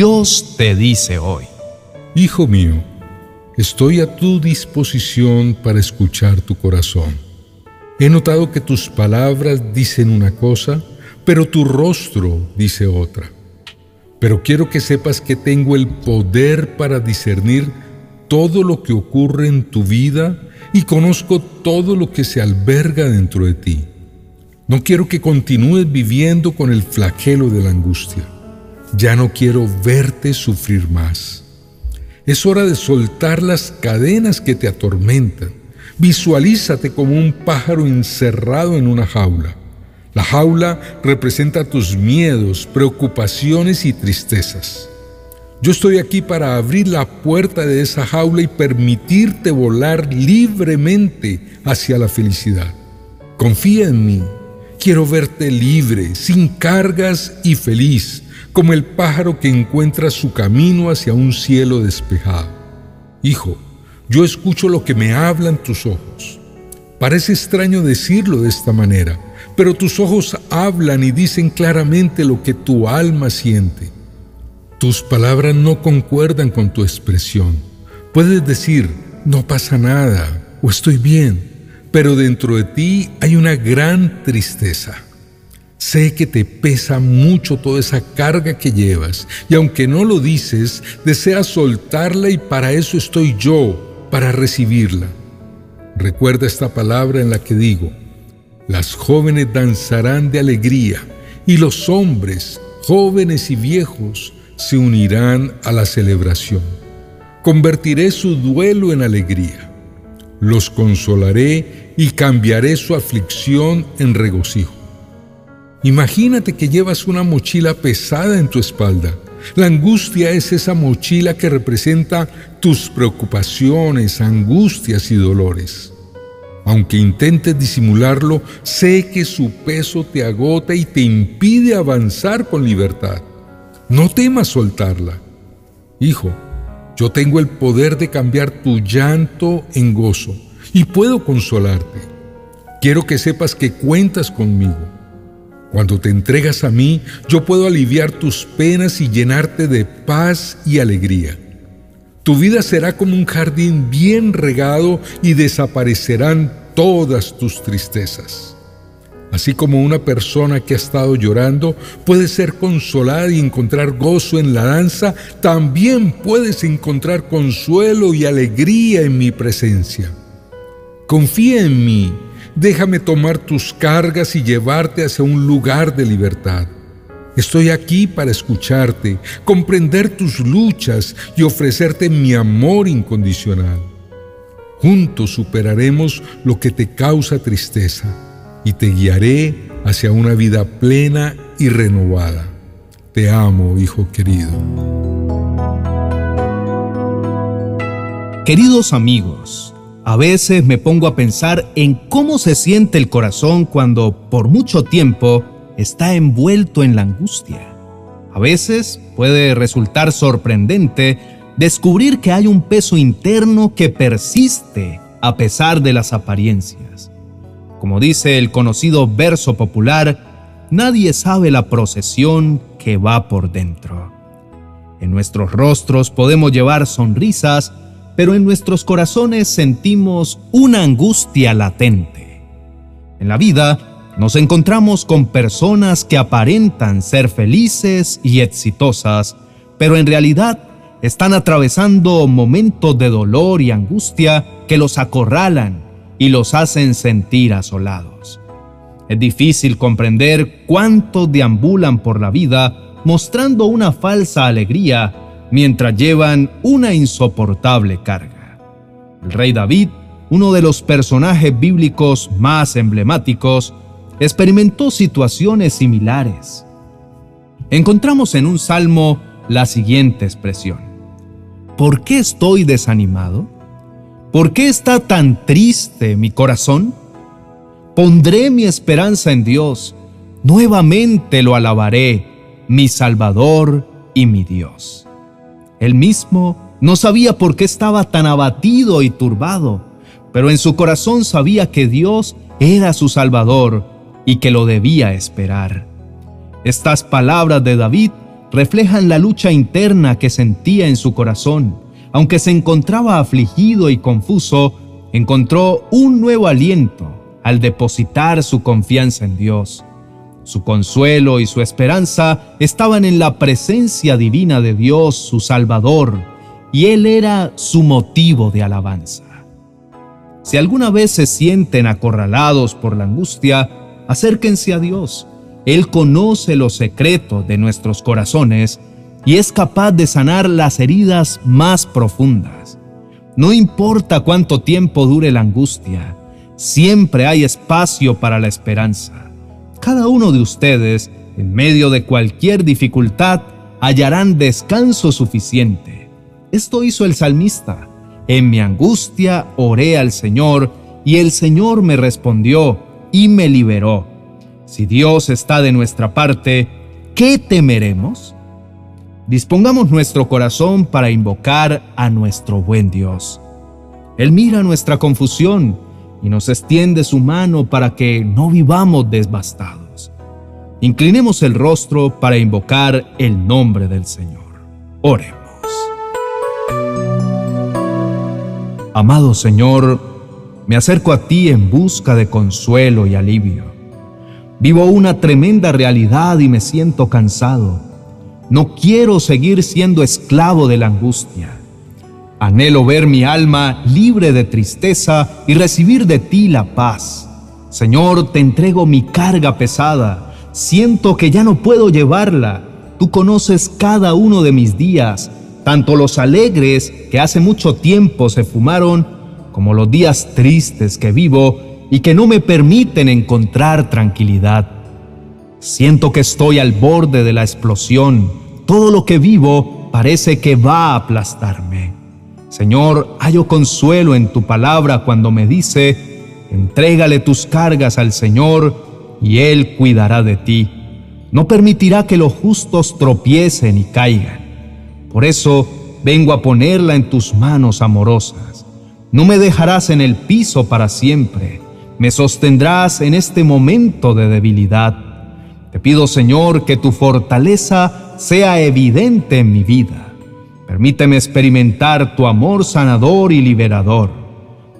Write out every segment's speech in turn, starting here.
Dios te dice hoy. Hijo mío, estoy a tu disposición para escuchar tu corazón. He notado que tus palabras dicen una cosa, pero tu rostro dice otra. Pero quiero que sepas que tengo el poder para discernir todo lo que ocurre en tu vida y conozco todo lo que se alberga dentro de ti. No quiero que continúes viviendo con el flagelo de la angustia. Ya no quiero verte sufrir más. Es hora de soltar las cadenas que te atormentan. Visualízate como un pájaro encerrado en una jaula. La jaula representa tus miedos, preocupaciones y tristezas. Yo estoy aquí para abrir la puerta de esa jaula y permitirte volar libremente hacia la felicidad. Confía en mí. Quiero verte libre, sin cargas y feliz, como el pájaro que encuentra su camino hacia un cielo despejado. Hijo, yo escucho lo que me hablan tus ojos. Parece extraño decirlo de esta manera, pero tus ojos hablan y dicen claramente lo que tu alma siente. Tus palabras no concuerdan con tu expresión. Puedes decir, no pasa nada o estoy bien, pero dentro de ti hay una gran tristeza. Sé que te pesa mucho toda esa carga que llevas y aunque no lo dices, deseas soltarla y para eso estoy yo, para recibirla. Recuerda esta palabra en la que digo, las jóvenes danzarán de alegría y los hombres, jóvenes y viejos, se unirán a la celebración. Convertiré su duelo en alegría. Los consolaré y cambiaré su aflicción en regocijo. Imagínate que llevas una mochila pesada en tu espalda. La angustia es esa mochila que representa tus preocupaciones, angustias y dolores. Aunque intentes disimularlo, sé que su peso te agota y te impide avanzar con libertad. No temas soltarla. Hijo, yo tengo el poder de cambiar tu llanto en gozo y puedo consolarte. Quiero que sepas que cuentas conmigo. Cuando te entregas a mí, yo puedo aliviar tus penas y llenarte de paz y alegría. Tu vida será como un jardín bien regado y desaparecerán todas tus tristezas. Así como una persona que ha estado llorando puede ser consolada y encontrar gozo en la danza, también puedes encontrar consuelo y alegría en mi presencia. Confía en mí, déjame tomar tus cargas y llevarte hacia un lugar de libertad. Estoy aquí para escucharte, comprender tus luchas y ofrecerte mi amor incondicional. Juntos superaremos lo que te causa tristeza y te guiaré hacia una vida plena y renovada. Te amo, hijo querido. Queridos amigos, a veces me pongo a pensar en cómo se siente el corazón cuando por mucho tiempo está envuelto en la angustia. A veces puede resultar sorprendente descubrir que hay un peso interno que persiste a pesar de las apariencias. Como dice el conocido verso popular, nadie sabe la procesión que va por dentro. En nuestros rostros podemos llevar sonrisas, pero en nuestros corazones sentimos una angustia latente. En la vida nos encontramos con personas que aparentan ser felices y exitosas, pero en realidad están atravesando momentos de dolor y angustia que los acorralan y los hacen sentir asolados. Es difícil comprender cuántos deambulan por la vida mostrando una falsa alegría mientras llevan una insoportable carga. El rey David, uno de los personajes bíblicos más emblemáticos, experimentó situaciones similares. Encontramos en un salmo la siguiente expresión. ¿Por qué estoy desanimado? ¿Por qué está tan triste mi corazón? Pondré mi esperanza en Dios, nuevamente lo alabaré, mi Salvador y mi Dios. Él mismo no sabía por qué estaba tan abatido y turbado, pero en su corazón sabía que Dios era su Salvador y que lo debía esperar. Estas palabras de David reflejan la lucha interna que sentía en su corazón. Aunque se encontraba afligido y confuso, encontró un nuevo aliento al depositar su confianza en Dios. Su consuelo y su esperanza estaban en la presencia divina de Dios, su Salvador, y Él era su motivo de alabanza. Si alguna vez se sienten acorralados por la angustia, acérquense a Dios. Él conoce los secretos de nuestros corazones y es capaz de sanar las heridas más profundas. No importa cuánto tiempo dure la angustia, siempre hay espacio para la esperanza. Cada uno de ustedes, en medio de cualquier dificultad, hallarán descanso suficiente. Esto hizo el salmista. En mi angustia oré al Señor y el Señor me respondió y me liberó. Si Dios está de nuestra parte, ¿qué temeremos? Dispongamos nuestro corazón para invocar a nuestro buen Dios. Él mira nuestra confusión y nos extiende su mano para que no vivamos devastados. Inclinemos el rostro para invocar el nombre del Señor. Oremos. Amado Señor, me acerco a ti en busca de consuelo y alivio. Vivo una tremenda realidad y me siento cansado no quiero seguir siendo esclavo de la angustia. Anhelo ver mi alma libre de tristeza y recibir de ti la paz. Señor, te entrego mi carga pesada. Siento que ya no puedo llevarla. Tú conoces cada uno de mis días, tanto los alegres que hace mucho tiempo se fumaron, como los días tristes que vivo y que no me permiten encontrar tranquilidad. Siento que estoy al borde de la explosión todo lo que vivo parece que va a aplastarme. Señor, hallo consuelo en tu palabra cuando me dice, entrégale tus cargas al Señor y Él cuidará de ti. No permitirá que los justos tropiecen y caigan. Por eso vengo a ponerla en tus manos amorosas. No me dejarás en el piso para siempre. Me sostendrás en este momento de debilidad. Te pido, Señor, que tu fortaleza sea evidente en mi vida. Permíteme experimentar tu amor sanador y liberador.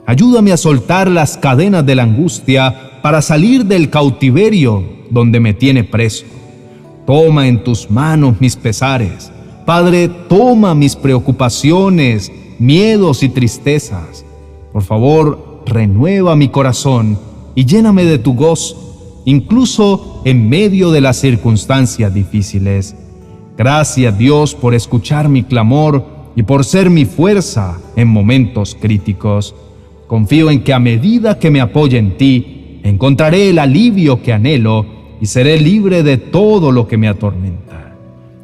Ayúdame a soltar las cadenas de la angustia para salir del cautiverio donde me tiene preso. Toma en tus manos mis pesares. Padre, toma mis preocupaciones, miedos y tristezas. Por favor, renueva mi corazón y lléname de tu gozo, incluso en medio de las circunstancias difíciles. Gracias Dios por escuchar mi clamor y por ser mi fuerza en momentos críticos. Confío en que a medida que me apoye en ti, encontraré el alivio que anhelo y seré libre de todo lo que me atormenta.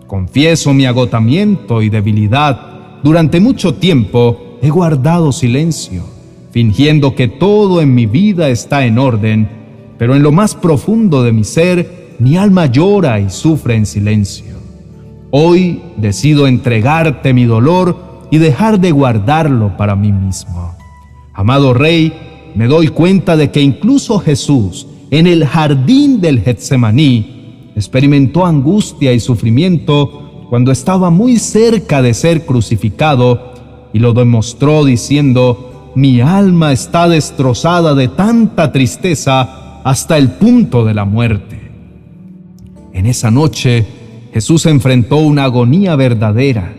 Confieso mi agotamiento y debilidad. Durante mucho tiempo he guardado silencio, fingiendo que todo en mi vida está en orden, pero en lo más profundo de mi ser, mi alma llora y sufre en silencio. Hoy decido entregarte mi dolor y dejar de guardarlo para mí mismo. Amado Rey, me doy cuenta de que incluso Jesús, en el jardín del Getsemaní, experimentó angustia y sufrimiento cuando estaba muy cerca de ser crucificado y lo demostró diciendo, mi alma está destrozada de tanta tristeza hasta el punto de la muerte. En esa noche, Jesús enfrentó una agonía verdadera,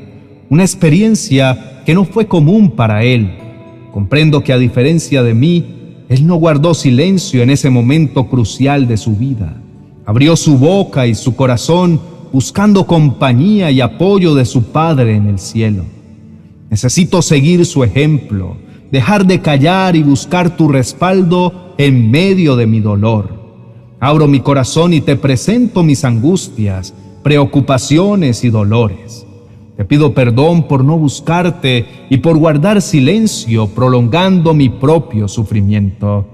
una experiencia que no fue común para él. Comprendo que a diferencia de mí, él no guardó silencio en ese momento crucial de su vida. Abrió su boca y su corazón buscando compañía y apoyo de su Padre en el cielo. Necesito seguir su ejemplo, dejar de callar y buscar tu respaldo en medio de mi dolor. Abro mi corazón y te presento mis angustias, preocupaciones y dolores. Te pido perdón por no buscarte y por guardar silencio, prolongando mi propio sufrimiento.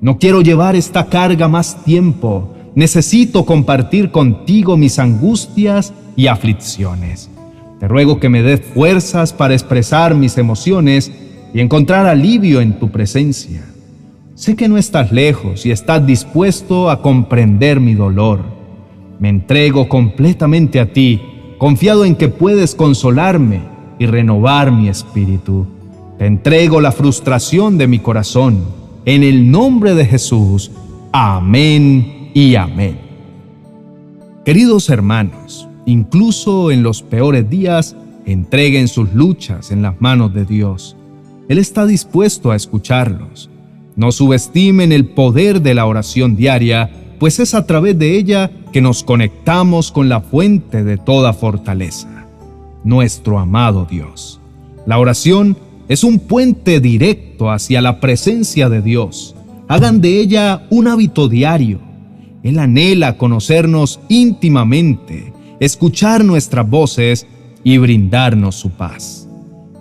No quiero llevar esta carga más tiempo. Necesito compartir contigo mis angustias y aflicciones. Te ruego que me des fuerzas para expresar mis emociones y encontrar alivio en tu presencia. Sé que no estás lejos y estás dispuesto a comprender mi dolor me entrego completamente a ti confiado en que puedes consolarme y renovar mi espíritu. Te entrego la frustración de mi corazón. En el nombre de Jesús. Amén y amén. Queridos hermanos, incluso en los peores días, entreguen sus luchas en las manos de Dios. Él está dispuesto a escucharlos. No subestimen el poder de la oración diaria, pues es a través de ella que nos conectamos con la fuente de toda fortaleza, nuestro amado Dios. La oración es un puente directo hacia la presencia de Dios. Hagan de ella un hábito diario. Él anhela conocernos íntimamente, escuchar nuestras voces y brindarnos su paz.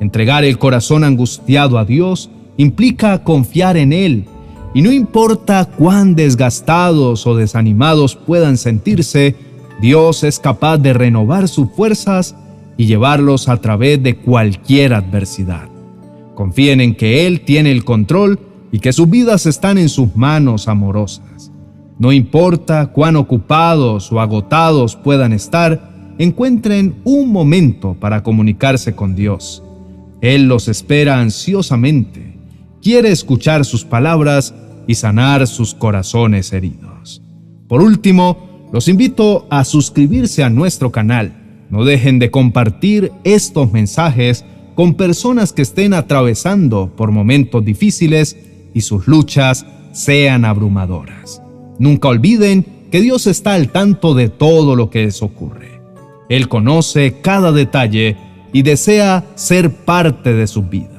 Entregar el corazón angustiado a Dios implica confiar en Él, y no importa cuán desgastados o desanimados puedan sentirse, Dios es capaz de renovar sus fuerzas y llevarlos a través de cualquier adversidad. Confíen en que Él tiene el control y que sus vidas están en sus manos amorosas. No importa cuán ocupados o agotados puedan estar, encuentren un momento para comunicarse con Dios. Él los espera ansiosamente, quiere escuchar sus palabras y sanar sus corazones heridos. Por último, los invito a suscribirse a nuestro canal. No dejen de compartir estos mensajes con personas que estén atravesando por momentos difíciles y sus luchas sean abrumadoras. Nunca olviden que Dios está al tanto de todo lo que les ocurre. Él conoce cada detalle y desea ser parte de sus vidas.